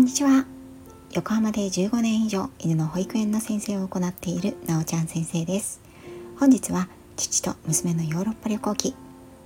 んにちは。横浜で15年以上犬の保育園の先生を行っているなおちゃん先生です。本日は父と娘のヨーロッパ旅行記。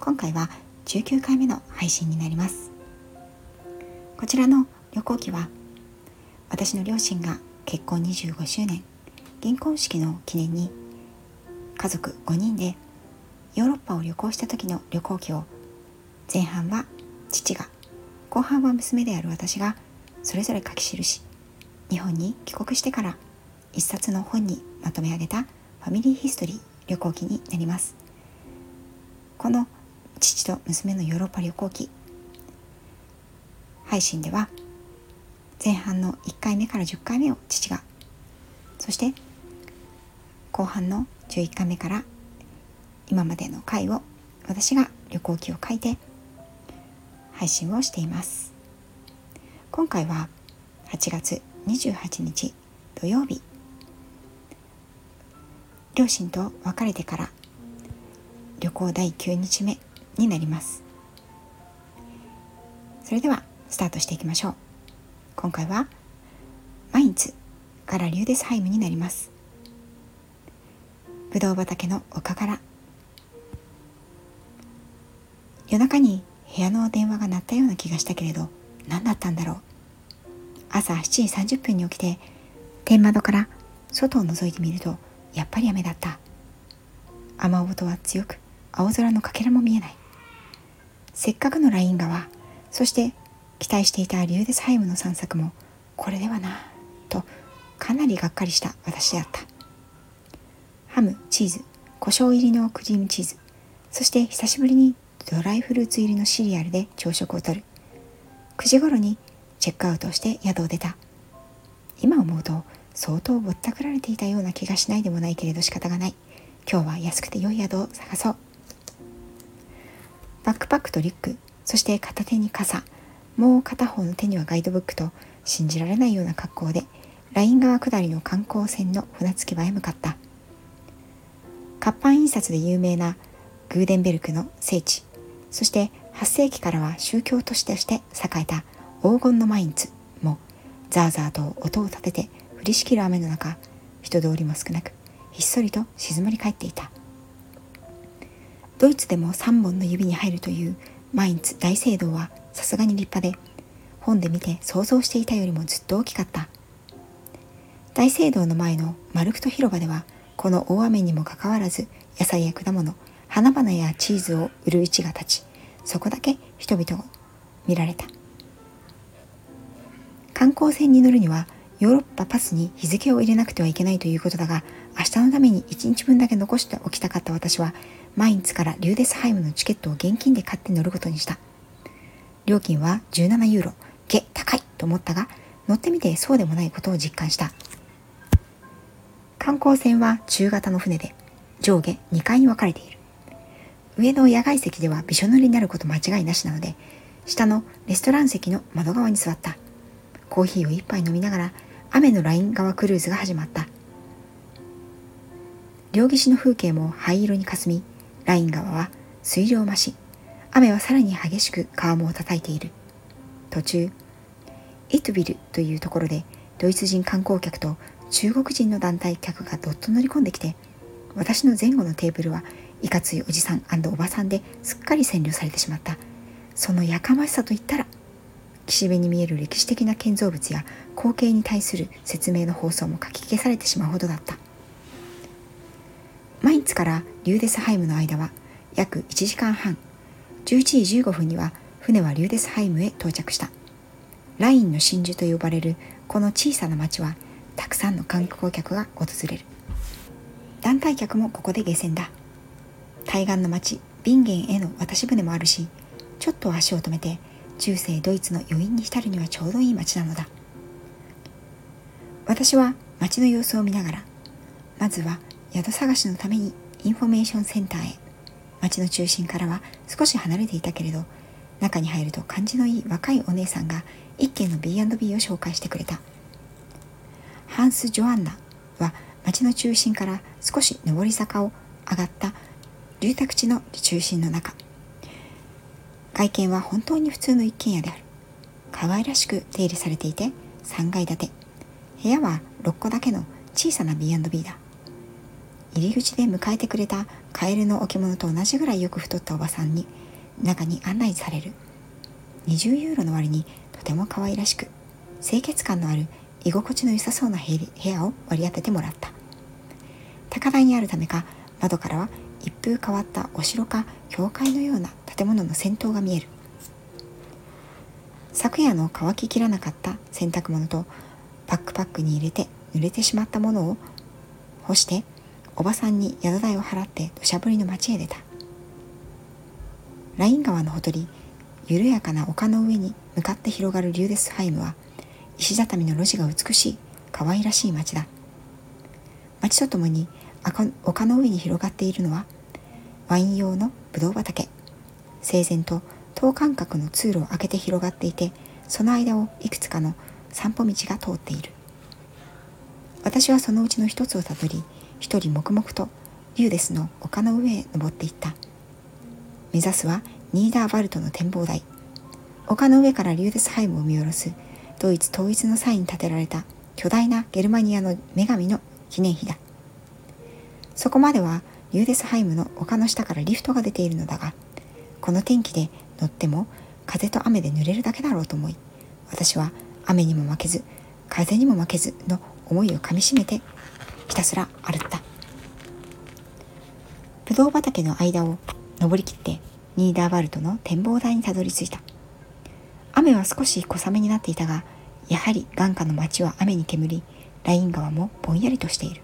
今回は19回目の配信になります。こちらの旅行記は私の両親が結婚25周年銀婚式の記念に家族5人でヨーロッパを旅行した時の旅行記を前半は父が後半は娘である私がそれぞれ書き記し日本に帰国してから一冊の本にまとめ上げたファミリーヒストリー旅行記になります。この父と娘のヨーロッパ旅行記。配信では前半の1回目から10回目を父がそして後半の11回目から今までの回を私が旅行記を書いて配信をしています。今回は8月28日土曜日。両親と別れてから旅行第9日目になります。それではスタートしていきましょう。今回はマインツからリューデスハイムになります。ぶどう畑の丘から夜中に部屋の電話が鳴ったような気がしたけれど何だったんだろう。朝7時30分に起きて天窓から外を覗いてみるとやっぱり雨だった。雨音は強く青空のかけらも見えない。せっかくのライン川そして期待していたリューデスハイムの散策もこれではなとかなりがっかりした私であった。ハムチーズ胡椒入りのクリームチーズそして久しぶりにドライフルーツ入りのシリアルで朝食をとる。9時頃にチェックアウトして宿を出た。今思うと相当ぼったくられていたような気がしないでもないけれど仕方がない。今日は安くて良い宿を探そう。バックパックとリュックそして片手に傘。もう片方の手にはガイドブックと信じられないような格好でライン川下りの観光船の船着き場へ向かった。活版印刷で有名なグーデンベルクの聖地。そして8世紀からは宗教都市として栄えた黄金のマインツもザーザーと音を立てて降りしきる雨の中人通りも少なくひっそりと静まり返っていた。ドイツでも3本の指に入るというマインツ大聖堂はさすがに立派で本で見て想像していたよりもずっと大きかった。大聖堂の前のマルクト広場ではこの大雨にもかかわらず野菜や果物花々やチーズを売る市が立ちそこだけ人々を見られた。観光船に乗るにはヨーロッパパスに日付を入れなくてはいけないということだが明日のために1日分だけ残しておきたかった私はマインツからリューデスハイムのチケットを現金で買って乗ることにした。料金は17ユーロ。げ高いと思ったが乗ってみてそうでもないことを実感した。観光船は中型の船で上下2階に分かれている。上の野外席ではびしょ濡れになること間違いなしなので下のレストラン席の窓側に座った。コーヒーを一杯飲みながら雨のライン側クルーズが始まった。両岸の風景も灰色にかすみライン川は水量増し雨はさらに激しく川面を叩いている。途中イトビルというところでドイツ人観光客と中国人の団体客がどっと乗り込んできて私の前後のテーブルはいかついおじさんおばさんですっかり占領されてしまった。そのやかましさといったら岸辺に見える歴史的な建造物や光景に対する説明の放送もかき消されてしまうほどだった。マインツからリューデスハイムの間は約1時間半11時15分には船はリューデスハイムへ到着した。ラインの真珠と呼ばれるこの小さな町はたくさんの観光客が訪れる。団体客もここで下船だ。対岸の町ビンゲンへの渡し船もあるしちょっと足を止めて中世ドイツの余韻に浸るにはちょうどいい町なのだ。私は町の様子を見ながらまずは宿探しのためにインフォメーションセンターへ。町の中心からは少し離れていたけれど中に入ると感じのいい若いお姉さんが一軒の B&B を紹介してくれた。ハンス・ジョアンナは町の中心から少し上り坂を上がった住宅地の中。心の中外見は本当に普通の一軒家である。可愛らしく手入れされていて3階建て。部屋は6個だけの小さな B&B だ。入り口で迎えてくれたカエルの置物と同じぐらいよく太ったおばさんに中に案内される。20ユーロの割にとても可愛らしく清潔感のある居心地の良さそうな部屋を割り当ててもらった。高台にあるためか窓からは一風変わったお城か教会のような建物の先頭が見える。昨夜の乾ききらなかった洗濯物とバックパックに入れて濡れてしまったものを干しておばさんに宿代を払って土砂降りの町へ出た。ライン川のほとり緩やかな丘の上に向かって広がるリューデスハイムは石畳の路地が美しい可愛らしい町だ。町とともに丘の上に広がっているのはワイン用のブドウ畑。整然と等間隔の通路を開けて広がっていてその間をいくつかの散歩道が通っている。私はそのうちの一つをたどり一人黙々とリューデスの丘の上へ登っていった。目指すはニーダーバルトの展望台。丘の上からリューデスハイムを見下ろすドイツ統一の際に建てられた巨大なゲルマニアの女神の記念碑だ。そこまではリューデスハイムの丘の下からリフトが出ているのだがこの天気で乗っても風と雨で濡れるだけだろうと思い私は雨にも負けず風にも負けずの思いをかみしめてひたすら歩いた。ブドウ畑の間を登りきってニーダーバルトの展望台にたどり着いた。雨は少し小雨になっていたがやはり眼下の街は雨に煙りライン川もぼんやりとしている。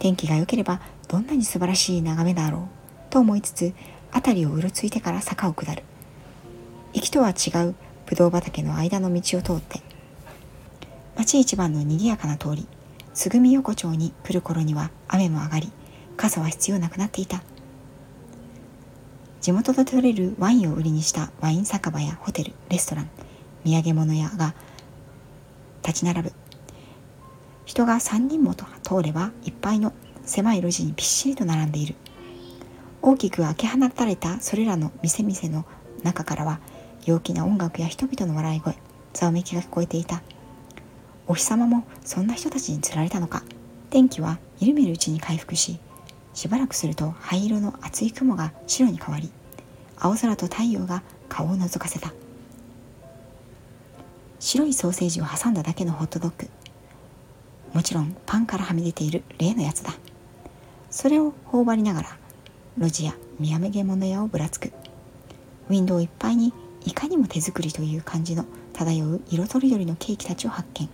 天気が良ければどんなに素晴らしい眺めだろうと思いつつ辺りをうろついてから坂を下る。行きとは違うぶどう畑の間の道を通って町一番の賑やかな通りつぐみ横丁に来る頃には雨も上がり傘は必要なくなっていた。地元で採れるワインを売りにしたワイン酒場やホテルレストラン土産物屋が立ち並ぶ。人が3人も通ればいっぱいの狭い路地にびっしりと並んでいる。大きく開け放たれたそれらの店々の中からは陽気な音楽や人々の笑い声ざわめきが聞こえていた。お日様もそんな人たちにつられたのか。天気はみるみるうちに回復ししばらくすると灰色の厚い雲が白に変わり青空と太陽が顔を覗かせた。白いソーセージを挟んだだけのホットドッグ。もちろんパンからはみ出ている例のやつだ。それを頬張りながら路地や土産物屋をぶらつく。ウィンドウいっぱいにいかにも手作りという感じの漂う色とりどりのケーキたちを発見。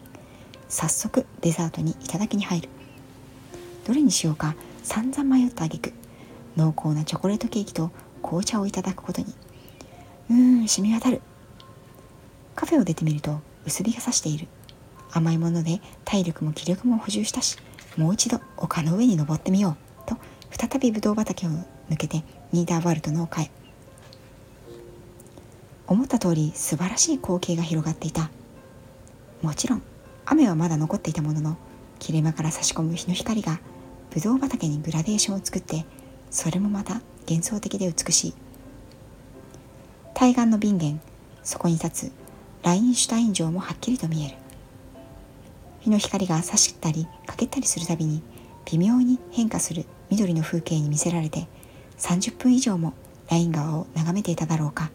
早速デザートに頂きに入る。どれにしようか散々迷った挙句。濃厚なチョコレートケーキと紅茶をいただくことに。うーん染み渡る。カフェを出てみると薄日が差している。甘いもので体力も気力も補充したしもう一度丘の上に登ってみようと再びブドウ畑を抜けてニーダーワールドの丘へ。思った通り素晴らしい光景が広がっていた。もちろん雨はまだ残っていたものの切れ間から差し込む日の光がブドウ畑にグラデーションを作ってそれもまた幻想的で美しい。対岸のビンそこに立つラインシュタイン城もはっきりと見える。日の光が差したり欠けたりするたびに微妙に変化する緑の風景に見せられて30分以上もライン川を眺めていただろうか。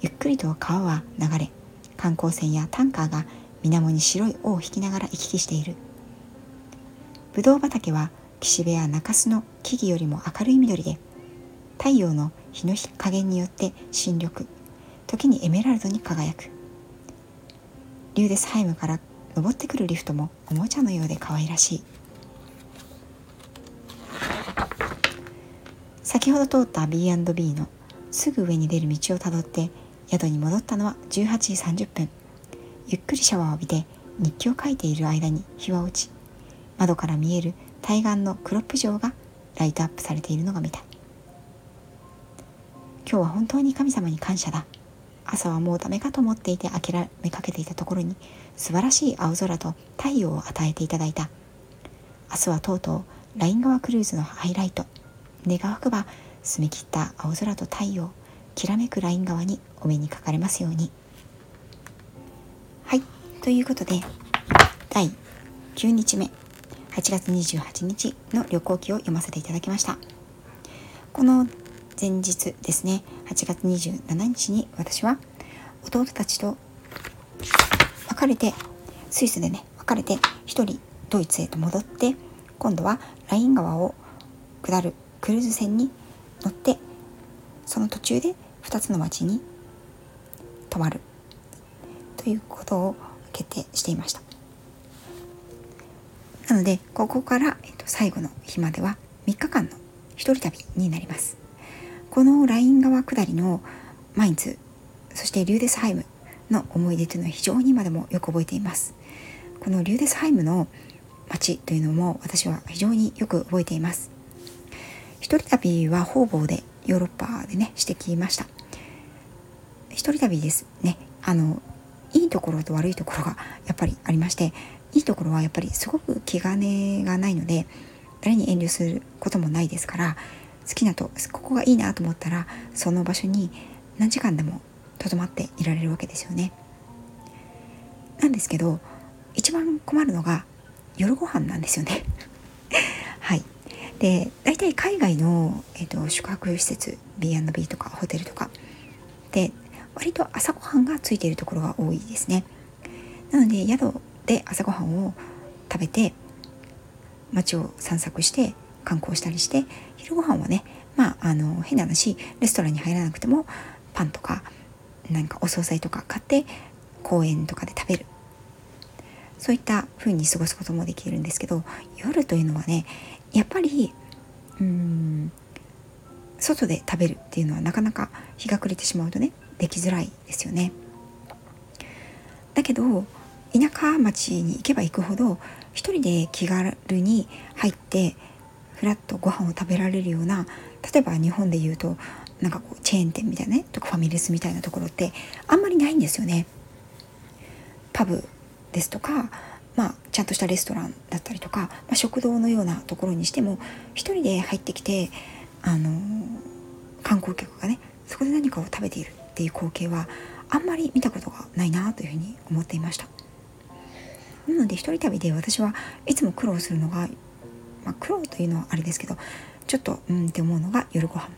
ゆっくりと川は流れ観光船やタンカーが水面に白い尾を引きながら行き来している。ぶどう畑は岸辺や中州の木々よりも明るい緑で太陽の日の日加減によって新緑時にエメラルドに輝く。リューデスハイムから登ってくるリフトもおもちゃのようで可愛らしい。先ほど通った B&B のすぐ上に出る道をたどって宿に戻ったのは18時30分。ゆっくりシャワーを浴びて日記を書いている間に日は落ち窓から見える対岸のクロップ城がライトアップされているのが見えた。今日は本当に神様に感謝だ。朝はもうダメかと思っていて諦めかけていたところに素晴らしい青空と太陽を与えていただいた。明日はとうとうライン川クルーズのハイライト。願わくば澄み切った青空と太陽きらめくライン側にお目にかかれますように。はい。ということで第9日目。8月28日の旅行記を読ませていただきました。この前日ですね8月27日に私は弟たちと別れてスイスでね別れて1人ドイツへと戻って今度はライン川を下るクルーズ船に乗ってその途中で2つの町に泊まる。ということを決定していました。なのでここから、えっと、最後の日までは3日間の一人旅になります。このライン川下りのマインツそしてリューデスハイムの思い出というのは非常に今でもよく覚えています。このリューデスハイムの街というのも私は非常によく覚えています。一人旅は方々でヨーロッパでねしてきました。一人旅ですね。あのいいところと悪いところがやっぱりありましていいところはやっぱりすごく気兼ねがないので誰に遠慮することもないですから好きなとここがいいなと思ったらその場所に何時間でもとどまっていられるわけですよね。なんですけど一番困るのが夜ご飯なんですよね。はい。で大体海外の、えーと、宿泊施設 B&B とかホテルとかで割と朝ごはんがついているところが多いですね。なので宿で朝ごはんを食べて街を散策して観光したりして昼ご飯はねまああの変な話レストランに入らなくてもパンとか何かお惣菜とか買って公園とかで食べるそういった風に過ごすこともできるんですけど夜というのはねやっぱりうん外で食べるっていうのはなかなか日が暮れてしまうとねできづらいですよね。だけど田舎町に行けば行くほど一人で気軽に入ってふらっとご飯を食べられるような例えば日本で言うとなんかこうチェーン店みたいなねとかファミレスみたいなところってあんまりないんですよね。パブですとか、まあ、ちゃんとしたレストランだったりとか、まあ、食堂のようなところにしても一人で入ってきて、あのー、観光客がねそこで何かを食べているっていう光景はあんまり見たことがないなというふうに思っていました。なので一人旅で私はいつも苦労するのが、まあ、苦労というのはあれですけどちょっとうんって思うのが夜ご飯。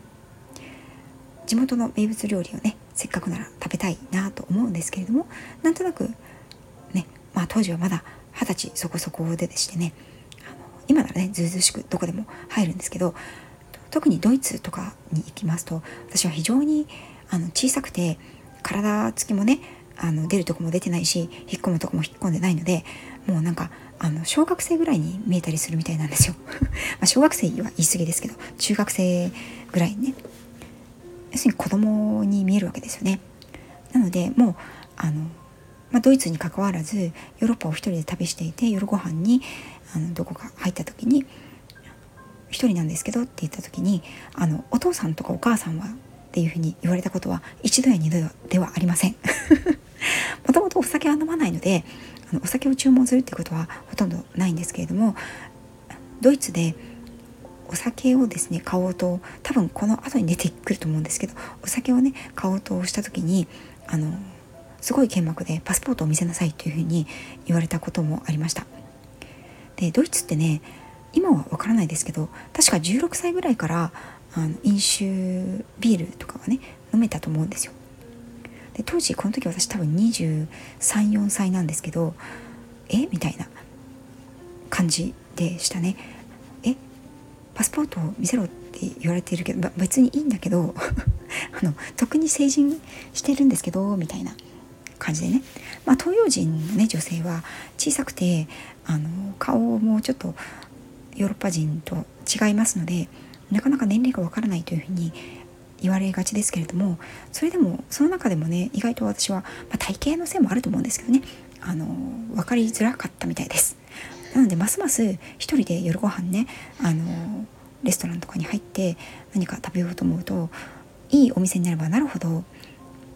地元の名物料理をねせっかくなら食べたいなと思うんですけれどもなんとなくねまあ当時はまだ二十歳そこそこででしてねあの今ならねずうずしくどこでも入るんですけど特にドイツとかに行きますと私は非常にあの小さくて体つきもねあの出るとこも出てないし引っ込むとこも引っ込んでないのでもうなんかあの小学生ぐらいに見えたりするみたいなんですよ。ま小学生は言い過ぎですけど中学生ぐらいね。要するに子供に見えるわけですよね。なのでもうあの、まあ、ドイツにかかわらずヨーロッパを一人で旅していて夜ご飯にあのどこか入った時に「一人なんですけど」って言った時にあのお父さんとかお母さんはっていうふうに言われたことは一度や二度ではありません。もともとお酒は飲まないのであのお酒を注文するっていうことはほとんどないんですけれどもドイツでお酒をですね買おうと多分この後に出てくると思うんですけどお酒をね買おうとした時にあのすごい剣幕でパスポートを見せなさいというふうに言われたこともありました。でドイツってね今はわからないですけど確か16歳ぐらいからあの飲酒ビールとかはね飲めたと思うんですよ。で当時この時私多分234歳なんですけどえ？みたいな感じでしたね。え？パスポートを見せろって言われているけど別にいいんだけど あの特に成人してるんですけどみたいな感じでね、まあ、東洋人のね女性は小さくてあの顔もちょっとヨーロッパ人と違いますのでなかなか年齢がわからないというふうに言われがちですけれどもそれでもその中でもね意外と私は、まあ、体型のせいもあると思うんですけどね。あの分かりづらかったみたいです。なのでますます一人で夜ご飯ねあのレストランとかに入って何か食べようと思うといいお店になればなるほど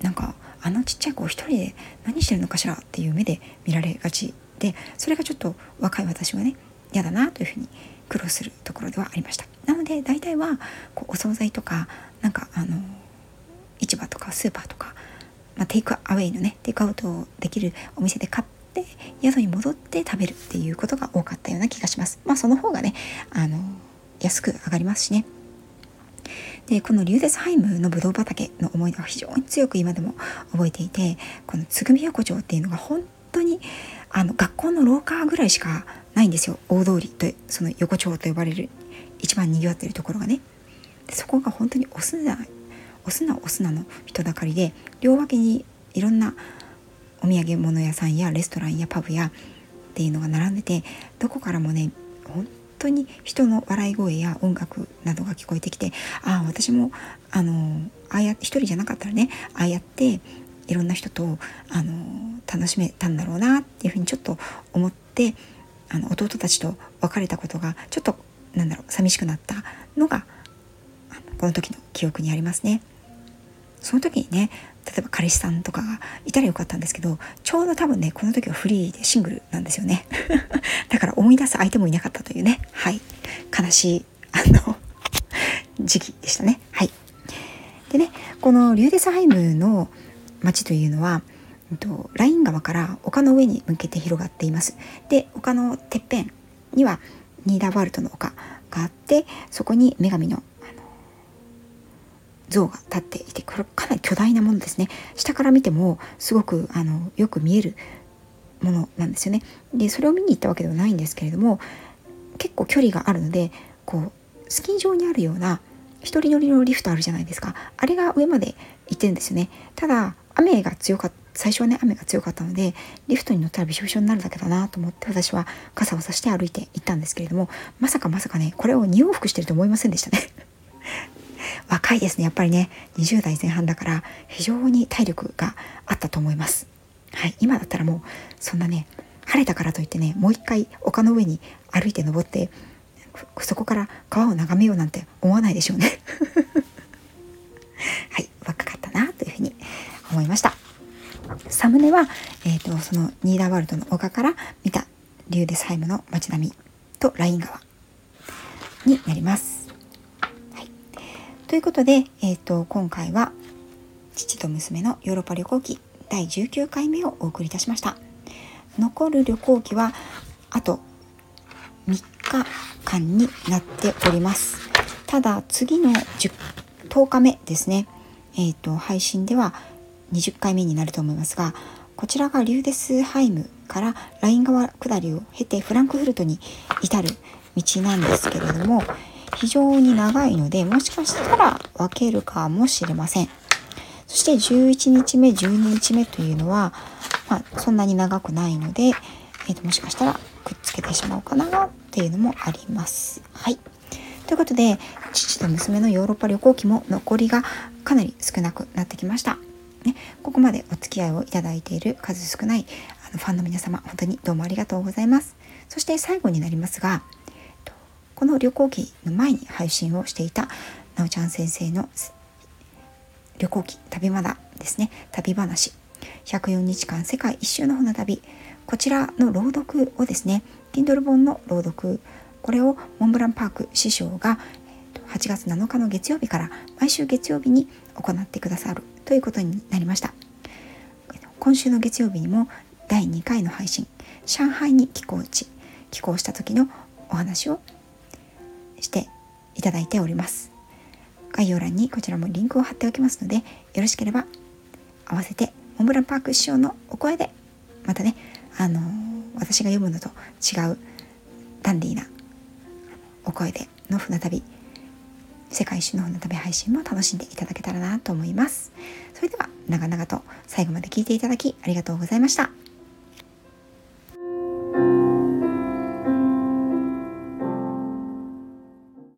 なんかあのちっちゃい子一人で何してるのかしらっていう目で見られがちでそれがちょっと若い私はね嫌だなというふうに苦労するところではありました。なので大体はこうお惣菜とかなんかあの市場とかスーパーとか、まあ、テイクアウェイのねテイクアウトできるお店で買って宿に戻って食べるっていうことが多かったような気がします。まあその方がねあの安く上がりますしね。でこのリューデスハイムのブドウ畑の思い出が非常に強く今でも覚えていてこのつぐみ横丁っていうのが本当にあの学校の廊下ぐらいしかないんですよ。大通りとその横丁と呼ばれる一番にぎわってるところがね。そこが本当にお砂お砂お砂の人だかりで両脇にいろんなお土産物屋さんやレストランやパブやっていうのが並んでてどこからもね本当に人の笑い声や音楽などが聞こえてきてああ私もあのああや一人じゃなかったらねああやっていろんな人とあの楽しめたんだろうなっていうふうにちょっと思ってあの弟たちと別れたことがちょっとなんだろう寂しくなったのがこの時の記憶にありますね。その時にね例えば彼氏さんとかがいたらよかったんですけどちょうど多分ねこの時はフリーでシングルなんですよね。だから思い出す相手もいなかったというね。はい。悲しいあの時期でしたね。はい。でねこのリューデスハイムの町というのはライン川から丘の上に向けて広がっています。で丘のてっぺんにはニーダーワールドの丘があってそこに女神の像が立っていてこれかなり巨大なものですね。下から見てもすごくあのよく見えるものなんですよね。でそれを見に行ったわけではないんですけれども結構距離があるのでこうスキー場にあるような一人乗りのリフトあるじゃないですか。あれが上まで行ってるんですよね。ただ雨が強かった最初はね雨が強かったのでリフトに乗ったらびしょびしょになるだけだなと思って私は傘をさして歩いて行ったんですけれどもまさかまさかねこれを2往復してると思いませんでしたね。若いですねやっぱりね。20代前半だから非常に体力があったと思います。はい今だったらもうそんなね晴れたからといってねもう一回丘の上に歩いて登ってそこから川を眺めようなんて思わないでしょうね。はい若かったなというふうに思いました。サムネは、えーと、そのニーダーワールドの丘から見たリューデスハイムの街並みとライン川になります。はい。ということで、えーと、今回は父と娘のヨーロッパ旅行記第19回目をお送りいたしました。残る旅行記はあと3日間になっております。ただ次の 10, 10日目ですね。えっ、ー、と配信では20回目になると思いますがこちらがリューデスハイムからライン川下りを経てフランクフルトに至る道なんですけれども非常に長いのでもしかしたら分けるかもしれません。そして11日目12日目というのは、まあ、そんなに長くないので、えー、ともしかしたらくっつけてしまおうかなっていうのもあります。はい。ということで父と娘のヨーロッパ旅行記も残りがかなり少なくなってきました。ね、ここまでお付き合いをいただいている数少ないあのファンの皆様本当にどうもありがとうございます。そして最後になりますがこの旅行記の前に配信をしていたなおちゃん先生の旅行記旅まだですね。旅話。104日間世界一周の船旅。こちらの朗読をですね Kindle 本の朗読。これをモンブランパーク師匠が8月7日の月曜日から毎週月曜日に行ってくださるということになりました。今週の月曜日にも第2回の配信上海に寄港地寄港した時のお話をしていただいております。概要欄にこちらもリンクを貼っておきますのでよろしければ合わせてモンブランパーク師匠のお声でまたねあのー、私が読むのと違うダンディーなお声での船旅世界一周の船旅配信も楽しんでいただけたらなと思います。それでは長々と最後まで聞いていただきありがとうございました。